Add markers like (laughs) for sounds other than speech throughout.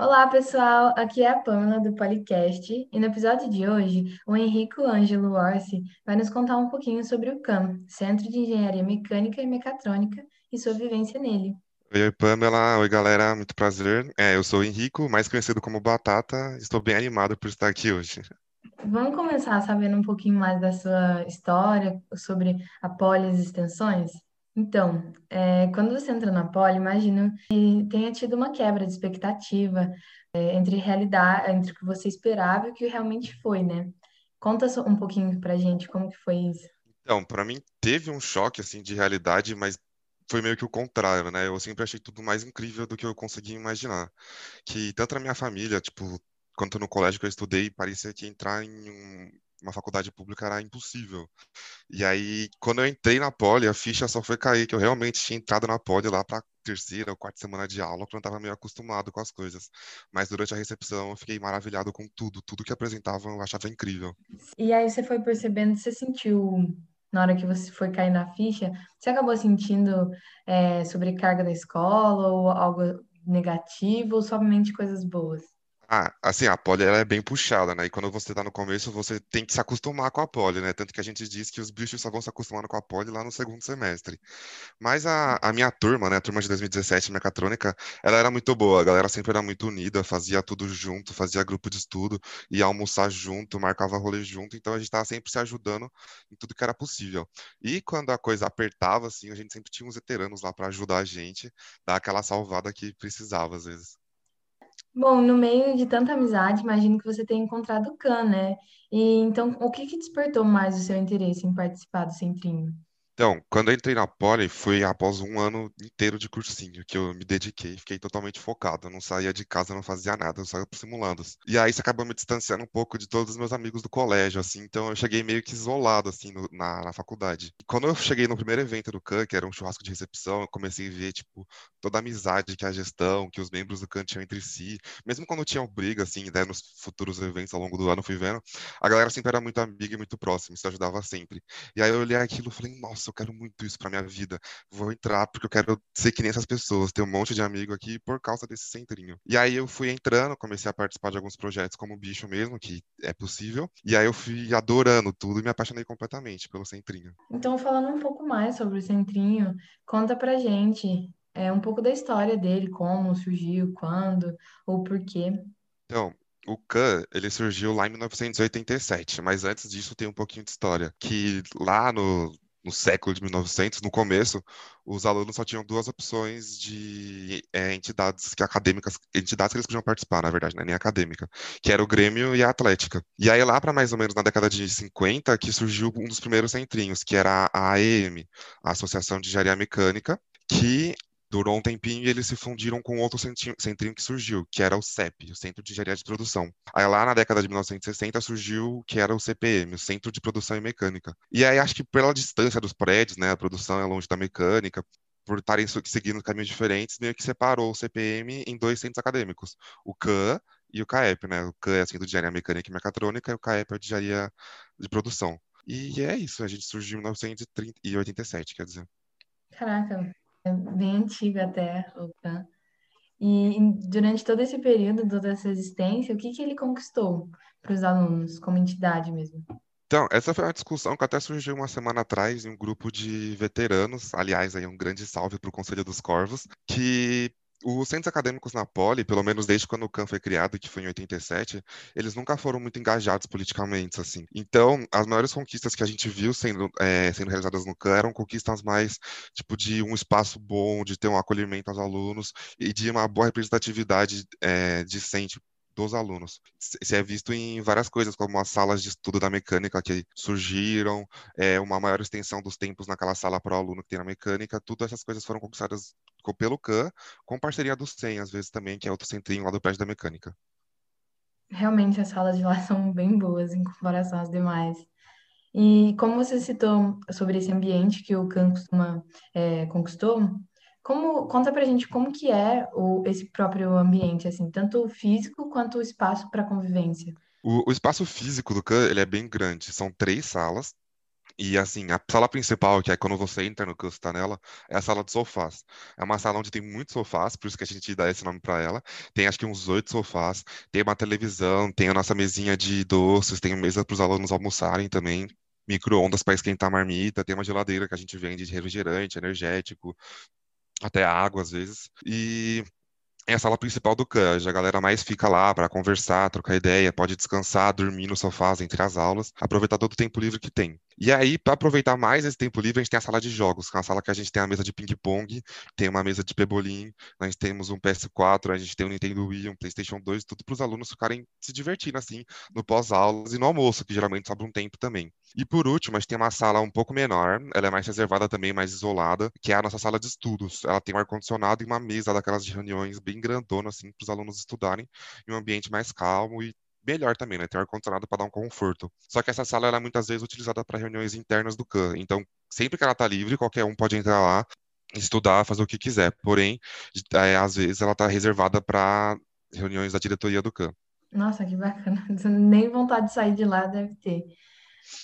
Olá, pessoal. Aqui é a Pamela do Policast e no episódio de hoje, o Henrico Ângelo Orsi vai nos contar um pouquinho sobre o CAM, Centro de Engenharia Mecânica e Mecatrônica, e sua vivência nele. Oi, Pamela. Oi, galera. Muito prazer. É, eu sou o Henrico, mais conhecido como Batata. Estou bem animado por estar aqui hoje. Vamos começar sabendo um pouquinho mais da sua história sobre a Poli e as extensões? Então, é, quando você entra na Poli, imagino que tenha tido uma quebra de expectativa é, entre realidade, entre o que você esperava e o que realmente foi, né? Conta um pouquinho pra gente como que foi isso. Então, para mim teve um choque assim de realidade, mas foi meio que o contrário, né? Eu sempre achei tudo mais incrível do que eu conseguia imaginar. Que tanto na minha família, tipo, quanto no colégio que eu estudei, parecia que entrar em um, uma faculdade pública era impossível. E aí, quando eu entrei na Poli, a ficha só foi cair, que eu realmente tinha entrado na Poli lá para terceira ou quarta semana de aula, porque eu não estava meio acostumado com as coisas. Mas durante a recepção eu fiquei maravilhado com tudo, tudo que apresentavam eu achava incrível. E aí você foi percebendo, você sentiu na hora que você foi cair na ficha, você acabou sentindo é, sobrecarga da escola ou algo negativo ou somente coisas boas? Ah, assim, a poli ela é bem puxada, né? E quando você tá no começo, você tem que se acostumar com a poli, né? Tanto que a gente diz que os bichos só vão se acostumando com a poli lá no segundo semestre. Mas a, a minha turma, né? A turma de 2017, mecatrônica, ela era muito boa. A galera sempre era muito unida, fazia tudo junto, fazia grupo de estudo, ia almoçar junto, marcava rolê junto. Então a gente tava sempre se ajudando em tudo que era possível. E quando a coisa apertava, assim, a gente sempre tinha uns veteranos lá para ajudar a gente, dar aquela salvada que precisava às vezes. Bom, no meio de tanta amizade, imagino que você tenha encontrado o Khan, né? E então, o que que despertou mais o seu interesse em participar do Centrinho? Então, quando eu entrei na Poli, foi após um ano inteiro de cursinho que eu me dediquei, fiquei totalmente focado. Eu não saía de casa, não fazia nada, eu só ia por simulandos. E aí isso acabou me distanciando um pouco de todos os meus amigos do colégio, assim, então eu cheguei meio que isolado, assim, no- na, na faculdade. E quando eu cheguei no primeiro evento do CAN, que era um churrasco de recepção, eu comecei a ver, tipo, toda a amizade que a gestão, que os membros do CAN tinham entre si. Mesmo quando tinham briga, assim, né, nos futuros eventos ao longo do ano, fui vendo, a galera sempre era muito amiga e muito próxima, se ajudava sempre. E aí eu olhei aquilo e falei, nossa, eu quero muito isso pra minha vida. Vou entrar porque eu quero ser que nem essas pessoas, ter um monte de amigo aqui por causa desse centrinho. E aí eu fui entrando, comecei a participar de alguns projetos como bicho mesmo, que é possível. E aí eu fui adorando tudo e me apaixonei completamente pelo centrinho. Então, falando um pouco mais sobre o Centrinho, conta pra gente é, um pouco da história dele, como surgiu, quando ou por quê. Então, o CAN, ele surgiu lá em 1987, mas antes disso tem um pouquinho de história, que lá no, no século de 1900, no começo, os alunos só tinham duas opções de é, entidades que acadêmicas, entidades que eles podiam participar, na verdade, né, nem acadêmica, que era o Grêmio e a Atlética. E aí lá para mais ou menos na década de 50 que surgiu um dos primeiros centrinhos, que era a AEM, a Associação de Engenharia Mecânica, que Durou um tempinho e eles se fundiram com outro centrinho, que surgiu, que era o CEP, o Centro de Engenharia de Produção. Aí lá na década de 1960 surgiu o que era o CPM, o Centro de Produção e Mecânica. E aí acho que pela distância dos prédios, né, a produção é longe da mecânica, por estarem seguindo caminhos diferentes, meio que separou o CPM em dois centros acadêmicos, o CAN e o CAEP, né? O CAN é do de Engenharia Mecânica e Mecatrônica e o CAEP é de Engenharia de Produção. E é isso, a gente surgiu em 1987, quer dizer. Caraca, é bem antigo até o. E durante todo esse período, toda essa existência, o que que ele conquistou para os alunos, como entidade mesmo? Então, essa foi uma discussão que até surgiu uma semana atrás em um grupo de veteranos, aliás, aí um grande salve para o Conselho dos Corvos, que os centros acadêmicos na Poli, pelo menos desde quando o CAN foi criado, que foi em 87, eles nunca foram muito engajados politicamente, assim. Então, as maiores conquistas que a gente viu sendo, é, sendo realizadas no CAN eram conquistas mais, tipo, de um espaço bom, de ter um acolhimento aos alunos e de uma boa representatividade é, decente dos alunos. Se é visto em várias coisas, como as salas de estudo da mecânica que surgiram, é, uma maior extensão dos tempos naquela sala para o aluno que tem na mecânica, tudo essas coisas foram conquistadas pelo CAN, com parceria do SEM, às vezes também, que é outro centrinho lá do prédio da mecânica. Realmente as salas de lá (laughs) são bem boas em comparação às demais. E como você citou sobre esse ambiente que o Khan costuma, é, conquistou, como, conta pra gente como que é o, esse próprio ambiente, assim, tanto o físico quanto o espaço para convivência. O, o espaço físico do CAN, ele é bem grande, são três salas, E assim, a sala principal, que é quando você entra no curso, tá nela, é a sala de sofás. É uma sala onde tem muitos sofás, por isso que a gente dá esse nome para ela. Tem acho que uns oito sofás, tem uma televisão, tem a nossa mesinha de doces, tem mesa para os alunos almoçarem também, micro-ondas para esquentar a marmita, tem uma geladeira que a gente vende de refrigerante, energético, até água às vezes. E é a sala principal do CANJ. A galera mais fica lá para conversar, trocar ideia, pode descansar, dormir no sofá entre as aulas, aproveitar todo o tempo livre que tem. E aí, para aproveitar mais esse tempo livre, a gente tem a sala de jogos, que é uma sala que a gente tem a mesa de ping-pong, tem uma mesa de pebolim, nós temos um PS4, a gente tem um Nintendo Wii, um PlayStation 2, tudo para os alunos ficarem se divertindo assim no pós-aulas e no almoço, que geralmente sobra um tempo também. E por último, a gente tem uma sala um pouco menor, ela é mais reservada também, mais isolada, que é a nossa sala de estudos. Ela tem um ar-condicionado e uma mesa daquelas de reuniões bem grandona, assim, para os alunos estudarem em um ambiente mais calmo e melhor também, né? Tem ar-condicionado para dar um conforto. Só que essa sala ela é muitas vezes utilizada para reuniões internas do CAN. Então, sempre que ela está livre, qualquer um pode entrar lá, estudar, fazer o que quiser. Porém, é, às vezes ela está reservada para reuniões da diretoria do CAN. Nossa, que bacana. (laughs) Nem vontade de sair de lá deve ter.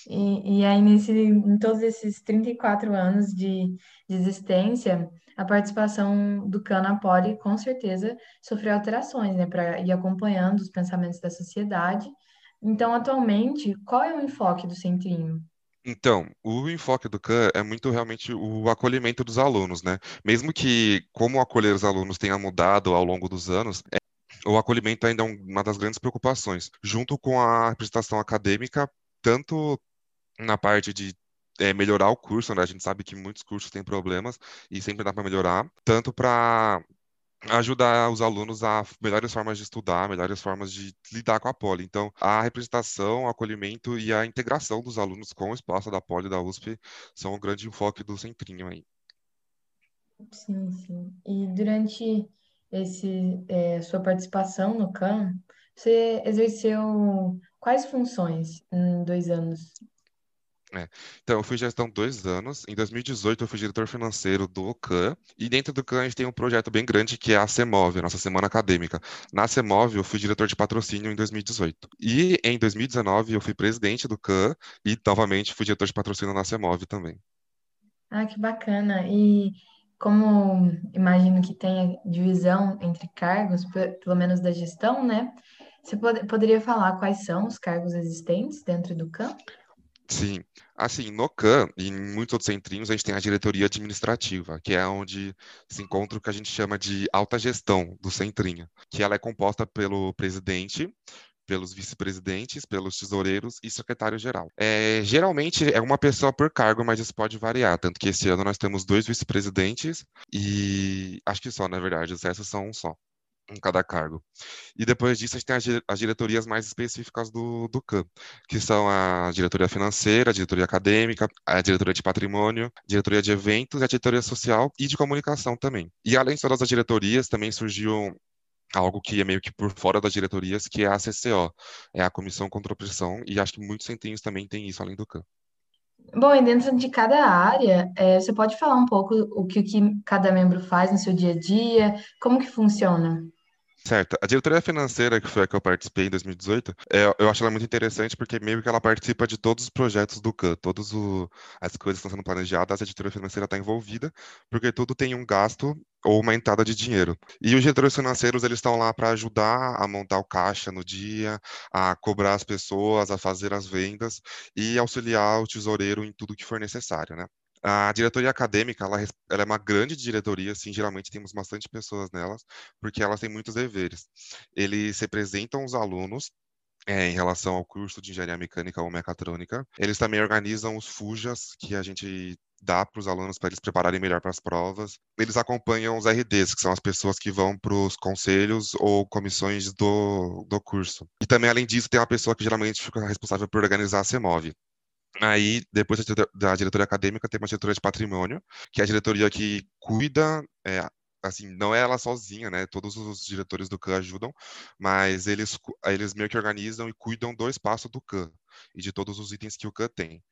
E, e aí, nesse, em todos esses 34 anos de, de existência, a participação do Canapoli com certeza sofreu alterações, né, para ir acompanhando os pensamentos da sociedade. Então, atualmente, qual é o enfoque do Centrinho? Então, o enfoque do CAN é muito realmente o acolhimento dos alunos, né? Mesmo que como acolher os alunos tenha mudado ao longo dos anos, é, o acolhimento ainda é uma das grandes preocupações, junto com a representação acadêmica, tanto na parte de é, melhorar o curso, né? A gente sabe que muitos cursos têm problemas e sempre dá para melhorar, tanto para ajudar os alunos a melhores formas de estudar, melhores formas de lidar com a Poli. Então, a representação, o acolhimento e a integração dos alunos com o espaço da Poli da USP são um grande enfoque do centrinho aí. Sim, sim. E durante esse é, sua participação no CAM, você exerceu quais funções em dois anos? É. Então, eu fui gestão dois anos. Em 2018, eu fui diretor financeiro do OCAN. E dentro do CAN, a gente tem um projeto bem grande que é a CEMOV, a nossa semana acadêmica. Na CEMOV, eu fui diretor de patrocínio em 2018. E em 2019, eu fui presidente do CAN e, novamente, fui diretor de patrocínio na CEMOV também. Ah, que bacana. E como imagino que tenha divisão entre cargos, pelo menos da gestão, né? Você poderia falar quais são os cargos existentes dentro do CAN? Sim. Assim, no CAN e em muitos outros centrinhos, a gente tem a diretoria administrativa, que é onde se encontra o que a gente chama de alta gestão do centrinho, que ela é composta pelo presidente, pelos vice-presidentes, pelos tesoureiros e secretário-geral. É, geralmente é uma pessoa por cargo, mas isso pode variar. Tanto que esse ano nós temos dois vice-presidentes e acho que só, na verdade, os restos são um só em cada cargo. E depois disso, a gente tem as diretorias mais específicas do, do CAM, que são a diretoria financeira, a diretoria acadêmica, a diretoria de patrimônio, a diretoria de eventos, a diretoria social e de comunicação também. E além de todas as diretorias, também surgiu algo que é meio que por fora das diretorias, que é a CCO, é a Comissão contra a Opressão, e acho que muitos centrinhos também têm isso além do CAM. Bom, e dentro de cada área, é, você pode falar um pouco o que, o que cada membro faz no seu dia a dia, como que funciona? Certo. A diretoria financeira, que foi a que eu participei em 2018, é, eu acho ela muito interessante porque meio que ela participa de todos os projetos do CAN, todas as coisas que estão sendo planejadas, a diretoria financeira está envolvida, porque tudo tem um gasto ou uma entrada de dinheiro. E os diretores financeiros, eles estão lá para ajudar a montar o caixa no dia, a cobrar as pessoas, a fazer as vendas e auxiliar o tesoureiro em tudo que for necessário, né? A diretoria acadêmica, ela, ela, é uma grande diretoria, assim, geralmente temos bastante pessoas nelas, porque elas têm muitos deveres. Eles representam os alunos é, em relação ao curso de engenharia mecânica ou mecatrônica. Eles também organizam os FUJAs, que a gente dá para os alunos para eles prepararem melhor para as provas. Eles acompanham os RDs, que são as pessoas que vão para os conselhos ou comissões do, do curso. E também, além disso, tem uma pessoa que geralmente fica responsável por organizar a CEMOV. Aí, depois da diretoria acadêmica, tem uma diretoria de patrimônio, que é a diretoria que cuida, é, assim, não é ela sozinha, né? Todos os diretores do CAN ajudam, mas eles, eles meio que organizam e cuidam do espaço do CAN e de todos os itens que o CAN tem.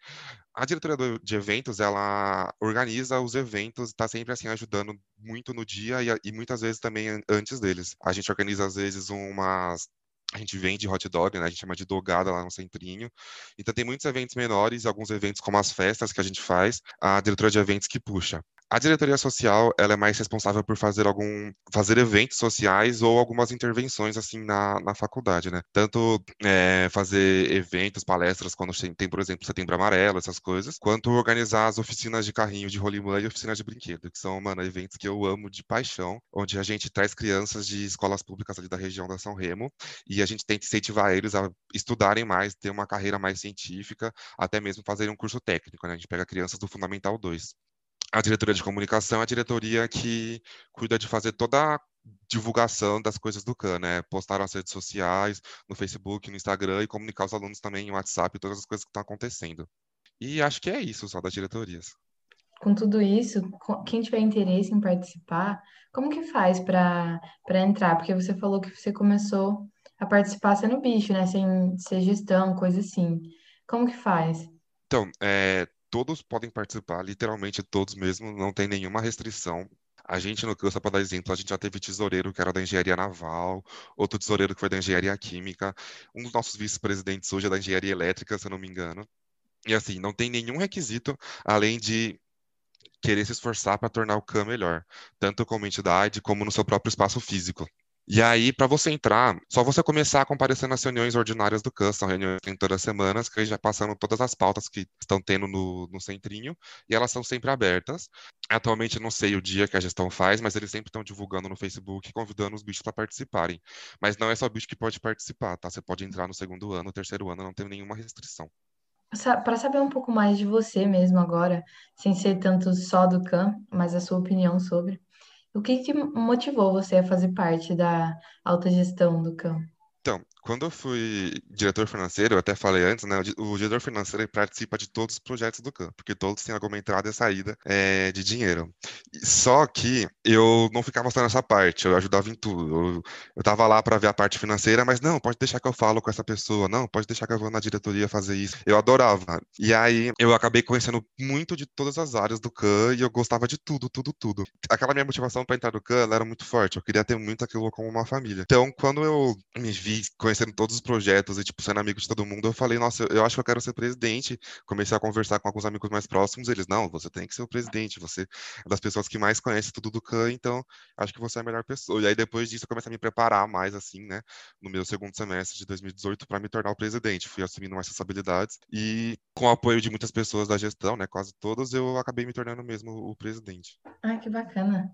A diretoria do, de eventos, ela organiza os eventos, está sempre assim ajudando muito no dia e, e muitas vezes também antes deles. A gente organiza às vezes umas a gente vende hot dog, né? A gente chama de dogada lá no centrinho. Então tem muitos eventos menores, alguns eventos como as festas que a gente faz, a diretora de eventos que puxa. A diretoria social, ela é mais responsável por fazer algum, fazer eventos sociais ou algumas intervenções assim na, na faculdade, né? Tanto é, fazer eventos, palestras quando tem, por exemplo, setembro amarelo, essas coisas, quanto organizar as oficinas de carrinho de rolimã e oficinas de brinquedo, que são, mano, eventos que eu amo de paixão, onde a gente traz crianças de escolas públicas ali da região da São Remo e a gente tenta incentivar eles a estudarem mais, ter uma carreira mais científica, até mesmo fazerem um curso técnico, né? A gente pega crianças do Fundamental 2 a diretoria de comunicação é a diretoria que cuida de fazer toda a divulgação das coisas do CAN, né? Postar nas redes sociais, no Facebook, no Instagram e comunicar os alunos também em WhatsApp, todas as coisas que estão acontecendo. E acho que é isso só das diretorias. Com tudo isso, quem tiver interesse em participar, como que faz para entrar? Porque você falou que você começou a participar sendo bicho, né? Sem ser gestão, coisa assim. Como que faz? Então, é, todos podem participar, literalmente todos mesmo, não tem nenhuma restrição. A gente, no Cansa, para dar exemplo, a gente já teve tesoureiro que era da engenharia naval, outro tesoureiro que foi da engenharia química, um dos nossos vice-presidentes hoje é da engenharia elétrica, se eu não me engano. E assim, não tem nenhum requisito além de querer se esforçar para tornar o CAM melhor, tanto como entidade como no seu próprio espaço físico. E aí, para você entrar, só você começar a comparecer nas reuniões ordinárias do CAN, são reuniões que tem todas as semanas, que já passando todas as pautas que estão tendo no, no centrinho, e elas são sempre abertas. Atualmente não sei o dia que a gestão faz, mas eles sempre estão divulgando no Facebook, convidando os bichos para participarem. Mas não é só bicho que pode participar, tá? Você pode entrar no segundo ano, terceiro ano, não tem nenhuma restrição. Para saber um pouco mais de você mesmo agora, sem ser tanto só do CAN, mas a sua opinião sobre. O que motivou você a fazer parte da autogestão do campo? Então, quando eu fui diretor financeiro, eu até falei antes, né? O diretor financeiro participa de todos os projetos do campo, porque todos têm alguma entrada e saída é, de dinheiro. Só que eu não ficava só nessa parte, eu ajudava em tudo. Eu, eu tava lá para ver a parte financeira, mas não, pode deixar que eu falo com essa pessoa, não, pode deixar que eu vou na diretoria fazer isso. Eu adorava. E aí eu acabei conhecendo muito de todas as áreas do CAN e eu gostava de tudo, tudo, tudo. Aquela minha motivação para entrar no CAN era muito forte, eu queria ter muito aquilo como uma família. Então, quando eu me vi conhecendo todos os projetos e, tipo, sendo amigo de todo mundo, eu falei, nossa, eu acho que eu quero ser presidente. Comecei a conversar com alguns amigos mais próximos, eles, não, você tem que ser o presidente, você é das pessoas que mais conhece tudo do CAN, então acho que você é a melhor pessoa. E aí, depois disso, eu comecei a me preparar mais, assim, né, no meu segundo semestre de 2018 para me tornar o presidente. Fui assumindo mais responsabilidades e, com o apoio de muitas pessoas da gestão, né, quase todas, eu acabei me tornando mesmo o presidente. Ah, que bacana.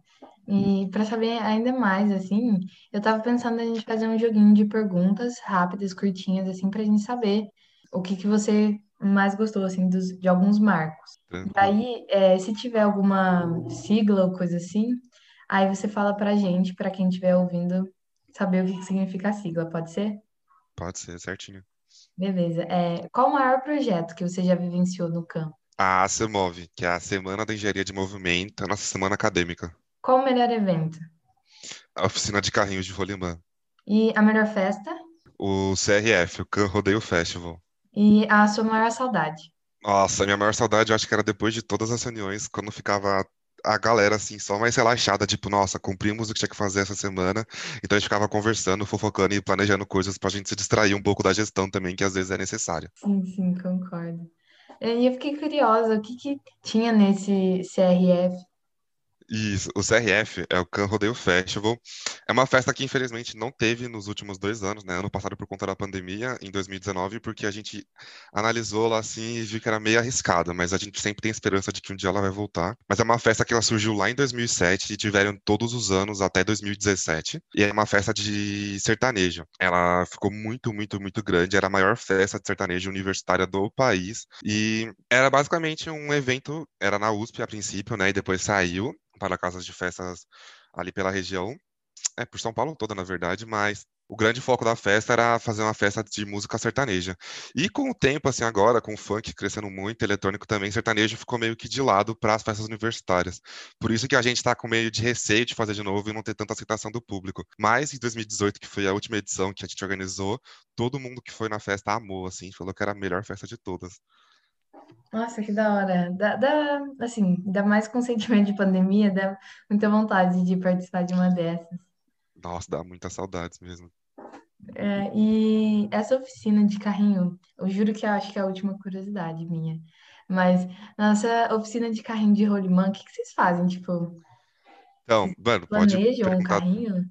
E para saber ainda mais, assim, eu tava pensando em a gente fazer um joguinho de perguntas rápidas, curtinhas, assim, pra gente saber o que que você mais gostou, assim, dos, de alguns marcos. Tranquilo. Daí, é, se tiver alguma sigla ou coisa assim, aí você fala pra gente, pra quem estiver ouvindo, saber o que que significa a sigla, pode ser? Pode ser, certinho. Beleza. É, qual o maior projeto que você já vivenciou no campo? A ACEMOV, que é a Semana da Engenharia de Movimento, a nossa semana acadêmica. Qual o melhor evento? A oficina de carrinhos de rolimã. E a melhor festa? O CRF, o Can Rodeio Festival. E a sua maior saudade? Nossa, a minha maior saudade eu acho que era depois de todas as reuniões, quando ficava a galera assim, só mais relaxada, tipo, nossa, cumprimos o que tinha que fazer essa semana. Então a gente ficava conversando, fofocando e planejando coisas pra gente se distrair um pouco da gestão também, que às vezes é necessária. Sim, sim, concordo. E eu fiquei curiosa, o que que tinha nesse CRF? Isso, o CRF é o Can Rodeio Festival. É uma festa que infelizmente não teve nos últimos dois anos, né? Ano passado por conta da pandemia, em 2019, porque a gente analisou lá assim e viu que era meio arriscada, mas a gente sempre tem esperança de que um dia ela vai voltar. Mas é uma festa que ela surgiu lá em 2007 e tiveram todos os anos até 2017. E é uma festa de sertanejo. Ela ficou muito, muito, muito grande. Era a maior festa de sertanejo universitária do país. E era basicamente um evento, era na USP a princípio, né? E depois saiu para casas de festas ali pela região, é por São Paulo toda, na verdade, mas o grande foco da festa era fazer uma festa de música sertaneja. E com o tempo, assim, agora, com o funk crescendo muito, eletrônico também, sertanejo ficou meio que de lado para as festas universitárias. Por isso que a gente está com meio de receio de fazer de novo e não ter tanta aceitação do público. Mas em 2018, que foi a última edição que a gente organizou, todo mundo que foi na festa amou, assim, falou que era a melhor festa de todas. Nossa, que da hora. Dá, dá, assim, dá mais com sentimento de pandemia, dá muita vontade de participar de uma dessas. Nossa, dá muitas saudades mesmo. É, e essa oficina de carrinho, eu juro que eu acho que é a última curiosidade minha. Mas nossa oficina de carrinho de rolimã, o que que vocês fazem? Tipo, Então, mano, pode planejam um carrinho?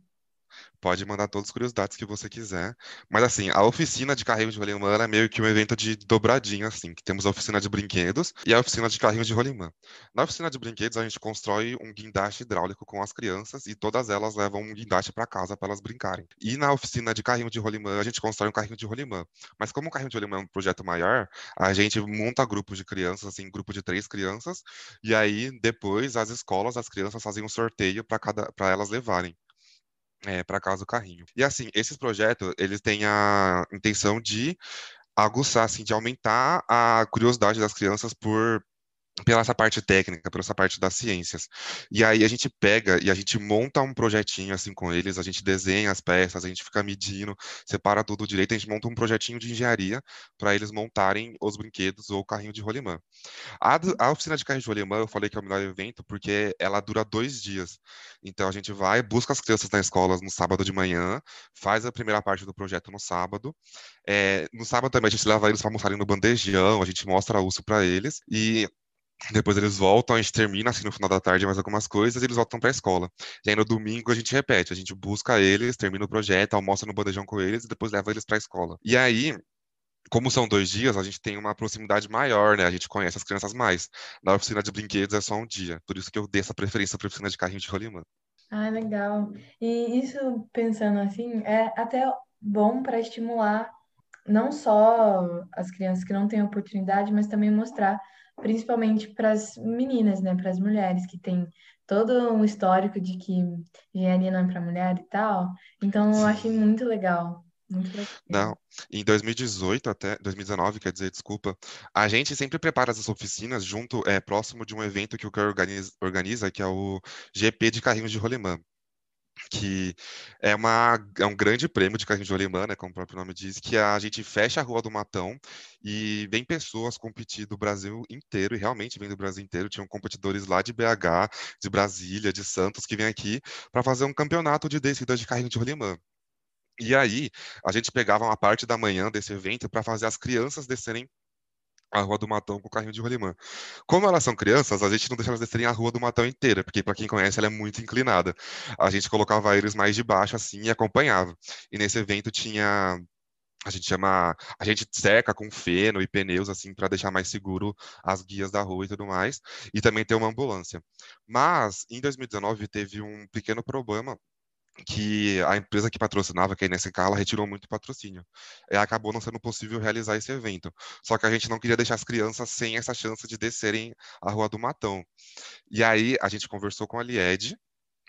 Pode mandar todas as curiosidades que você quiser. Mas assim, a oficina de carrinho de rolimã é meio que um evento de dobradinha, assim, que temos a oficina de brinquedos e a oficina de carrinho de rolimã. Na oficina de brinquedos, a gente constrói um guindaste hidráulico com as crianças e todas elas levam um guindaste para casa para elas brincarem. E na oficina de carrinho de rolimã, a gente constrói um carrinho de rolimã. Mas como o carrinho de rolimã é um projeto maior, a gente monta grupos de crianças, assim, grupo de três crianças, e aí depois as escolas, as crianças fazem um sorteio para cada para elas levarem é, para casa do carrinho. E assim, esses projetos, eles têm a intenção de aguçar, assim, de aumentar a curiosidade das crianças por pela essa parte técnica, pela essa parte das ciências. E aí a gente pega e a gente monta um projetinho assim com eles, a gente desenha as peças, a gente fica medindo, separa tudo direito, a gente monta um projetinho de engenharia para eles montarem os brinquedos ou o carrinho de rolimã. A, a, oficina de carrinho de rolimã, eu falei que é o melhor evento porque ela dura dois dias. Então a gente vai, busca as crianças na escola no sábado de manhã, faz a primeira parte do projeto no sábado. É, no sábado também a gente leva eles para almoçarem no bandejão, a gente mostra a urso para eles e depois eles voltam, a gente termina assim no final da tarde mais algumas coisas e eles voltam para a escola. E aí no domingo a gente repete, a gente busca eles, termina o projeto, almoça no bandejão com eles e depois leva eles para a escola. E aí como são dois dias, a gente tem uma proximidade maior, né? A gente conhece as crianças mais. Na oficina de brinquedos é só um dia. Por isso que eu dei essa preferência para a oficina de carrinho de rolimã. Ah, legal. E isso, pensando assim, é até bom para estimular não só as crianças que não têm oportunidade, mas também mostrar, principalmente para as meninas, né, para as mulheres que têm todo um histórico de que engenharia não é para mulher e tal. Então, eu achei muito legal. Muito legal. Não, em 2018 até 2019, quer dizer, desculpa, a gente sempre prepara essas oficinas junto, é, próximo de um evento que o organiza, organiza, que é o GP de carrinhos de rolemã que é, uma, é um grande prêmio de carrinho de rolimã, né, como o próprio nome diz, que a gente fecha a Rua do Matão e vem pessoas competir do Brasil inteiro, e realmente vem do Brasil inteiro, tinham competidores lá de BH, de Brasília, de Santos, que vêm aqui para fazer um campeonato de descida de carrinho de rolimã. E aí, a gente pegava uma parte da manhã desse evento para fazer as crianças descerem a Rua do Matão com o carrinho de rolimã. Como elas são crianças, a gente não deixa elas descerem a Rua do Matão inteira, porque para quem conhece ela é muito inclinada. A gente colocava eles mais de baixo assim e acompanhava. E nesse evento tinha a gente chama, a gente seca com feno e pneus assim para deixar mais seguro as guias da rua e tudo mais, e também tem uma ambulância. Mas em 2019 teve um pequeno problema que a empresa que patrocinava, que é a NSK, ela retirou muito patrocínio. E acabou não sendo possível realizar esse evento. Só que a gente não queria deixar as crianças sem essa chance de descerem a Rua do Matão. E aí a gente conversou com a Lied,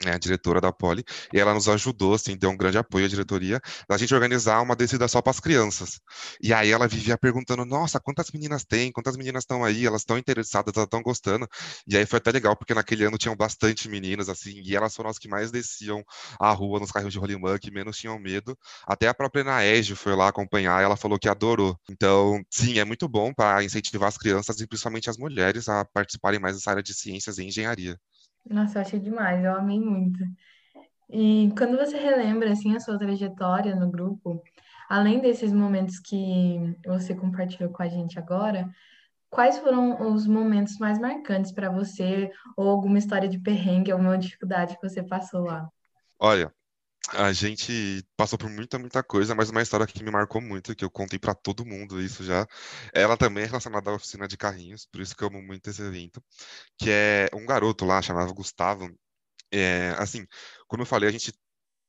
né, a diretora da Poli, e ela nos ajudou, assim, deu um grande apoio à diretoria, da gente organizar uma descida só para as crianças. E aí ela vivia perguntando, nossa, quantas meninas tem? Quantas meninas estão aí? Elas estão interessadas, elas estão gostando. E aí foi até legal, porque naquele ano tinham bastante meninas, assim, e elas foram as que mais desciam a rua nos carros de rolimã, que menos tinham medo. Até a própria Naege foi lá acompanhar ela falou que adorou. Então, sim, é muito bom para incentivar as crianças e principalmente as mulheres a participarem mais dessa área de ciências e engenharia. Nossa, eu achei demais, eu amei muito. E quando você relembra assim a sua trajetória no grupo, além desses momentos que você compartilhou com a gente agora, quais foram os momentos mais marcantes para você ou alguma história de perrengue, alguma dificuldade que você passou lá? Olha, A gente passou por muita, muita coisa, mas uma história que me marcou muito, que eu contei pra todo mundo isso já. Ela também é relacionada à oficina de carrinhos, por isso que eu amo muito esse evento, que é um garoto lá, chamado Gustavo. É, assim, como eu falei, a gente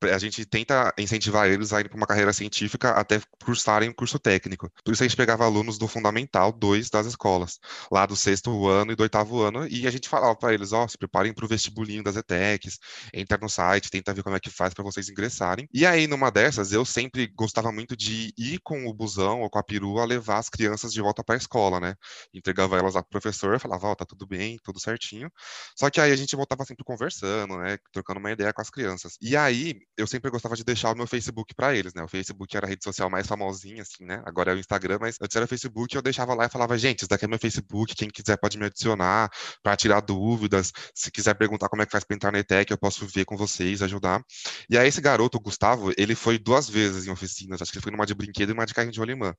a gente tenta incentivar eles a ir para uma carreira científica até cursarem um curso técnico. Por isso a gente pegava alunos do Fundamental 2 das escolas, lá do sexto ano e do oitavo ano, e a gente falava para eles, ó, oh, se preparem para o vestibulinho das ETECs, entra no site, tenta ver como é que faz para vocês ingressarem. E aí, numa dessas, eu sempre gostava muito de ir com o busão ou com a perua levar as crianças de volta para a escola, né? Entregava elas ao professor, falava, ó, oh, tá tudo bem, tudo certinho. Só que aí a gente voltava sempre conversando, né? Trocando uma ideia com as crianças. E aí, eu sempre gostava de deixar o meu Facebook para eles, né? O Facebook era a rede social mais famosinha, assim, né? Agora é o Instagram, mas antes era o Facebook, eu deixava lá e falava, gente, isso daqui é meu Facebook, quem quiser pode me adicionar para tirar dúvidas, se quiser perguntar como é que faz para entrar na ETEC, eu posso ver com vocês, ajudar. E aí esse garoto, o Gustavo, ele foi duas vezes em oficinas, acho que ele foi numa de brinquedo e uma de carrinho de rolimã.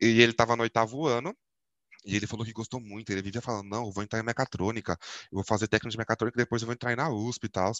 E ele estava no oitavo ano, e ele falou que gostou muito. Ele vivia falando: não, eu vou entrar em mecatrônica, eu vou fazer técnico de mecatrônica, depois eu vou entrar na USP e tal.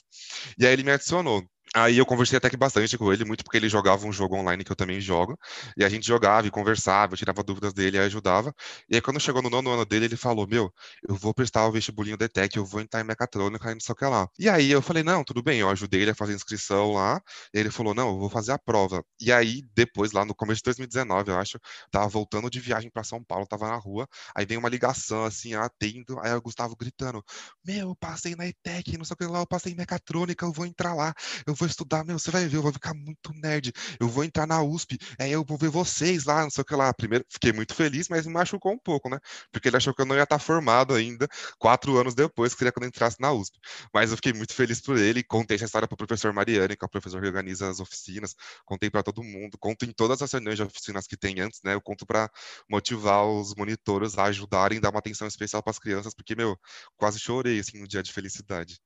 E aí ele me adicionou. Aí eu conversei até que bastante com ele, muito porque ele jogava um jogo online que eu também jogo, e a gente jogava e conversava, eu tirava dúvidas dele e ajudava. E aí quando chegou no nono ano dele, ele falou: Meu, eu vou prestar o vestibulinho DTEC, eu vou entrar em mecatrônica e não sei o que lá. E aí eu falei: Não, tudo bem, eu ajudei ele a fazer a inscrição lá, ele falou: Não, eu vou fazer a prova. E aí depois, lá no começo de 2019, eu acho, tava voltando de viagem para São Paulo, tava na rua, aí veio uma ligação assim, atendo, aí o Gustavo gritando: Meu, eu passei na ETEC, não sei o que lá, eu passei em mecatrônica, eu vou entrar lá, eu vou estudar, meu, você vai ver, eu vou ficar muito nerd. Eu vou entrar na USP, aí eu vou ver vocês lá, não sei o que lá. Primeiro, fiquei muito feliz, mas me machucou um pouco, né? Porque ele achou que eu não ia estar formado ainda, quatro anos depois, queria que eu entrasse na USP. Mas eu fiquei muito feliz por ele, contei essa história para o professor Mariane, que é o professor que organiza as oficinas, contei para todo mundo, conto em todas as reuniões de oficinas que tem antes, né? Eu conto para motivar os monitores a ajudarem, dar uma atenção especial para as crianças, porque, meu, quase chorei, assim, no dia de felicidade.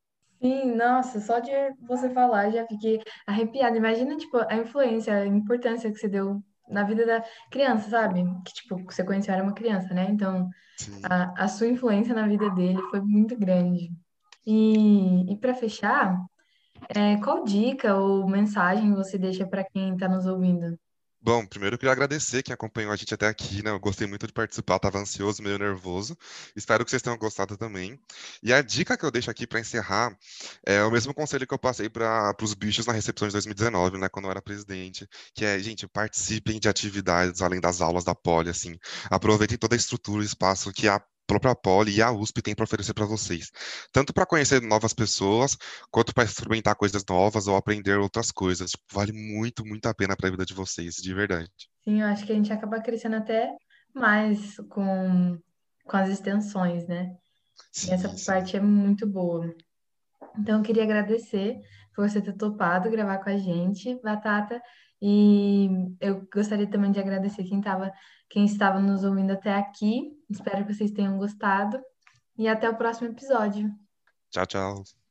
Sim, nossa, só de você falar já fiquei arrepiada. Imagina, tipo, a influência, a importância que você deu na vida da criança, sabe? Que, tipo, você conheceu era uma criança, né? Então, a, a sua influência na vida dele foi muito grande. E, e para fechar, é, qual dica ou mensagem você deixa para quem está nos ouvindo? Bom, primeiro eu queria agradecer quem acompanhou a gente até aqui, né? Eu gostei muito de participar, estava ansioso, meio nervoso. Espero que vocês tenham gostado também. E a dica que eu deixo aqui para encerrar é o mesmo conselho que eu passei para os bichos na recepção de 2019, né? Quando eu era presidente, que é, gente, participem de atividades além das aulas da Poli, assim. Aproveitem toda a estrutura e espaço que a própria Poli e a USP tem para oferecer para vocês. Tanto para conhecer novas pessoas, quanto para experimentar coisas novas ou aprender outras coisas. Tipo, vale muito, muito a pena para a vida de vocês, de verdade. Sim, eu acho que a gente acaba crescendo até mais com, com as extensões, né? E essa Sim, sim. parte é muito boa. Então, eu queria agradecer por você ter topado gravar com a gente, Batata. E eu gostaria também de agradecer quem tava, quem estava nos ouvindo até aqui. Espero que vocês tenham gostado. E até o próximo episódio. Tchau, tchau.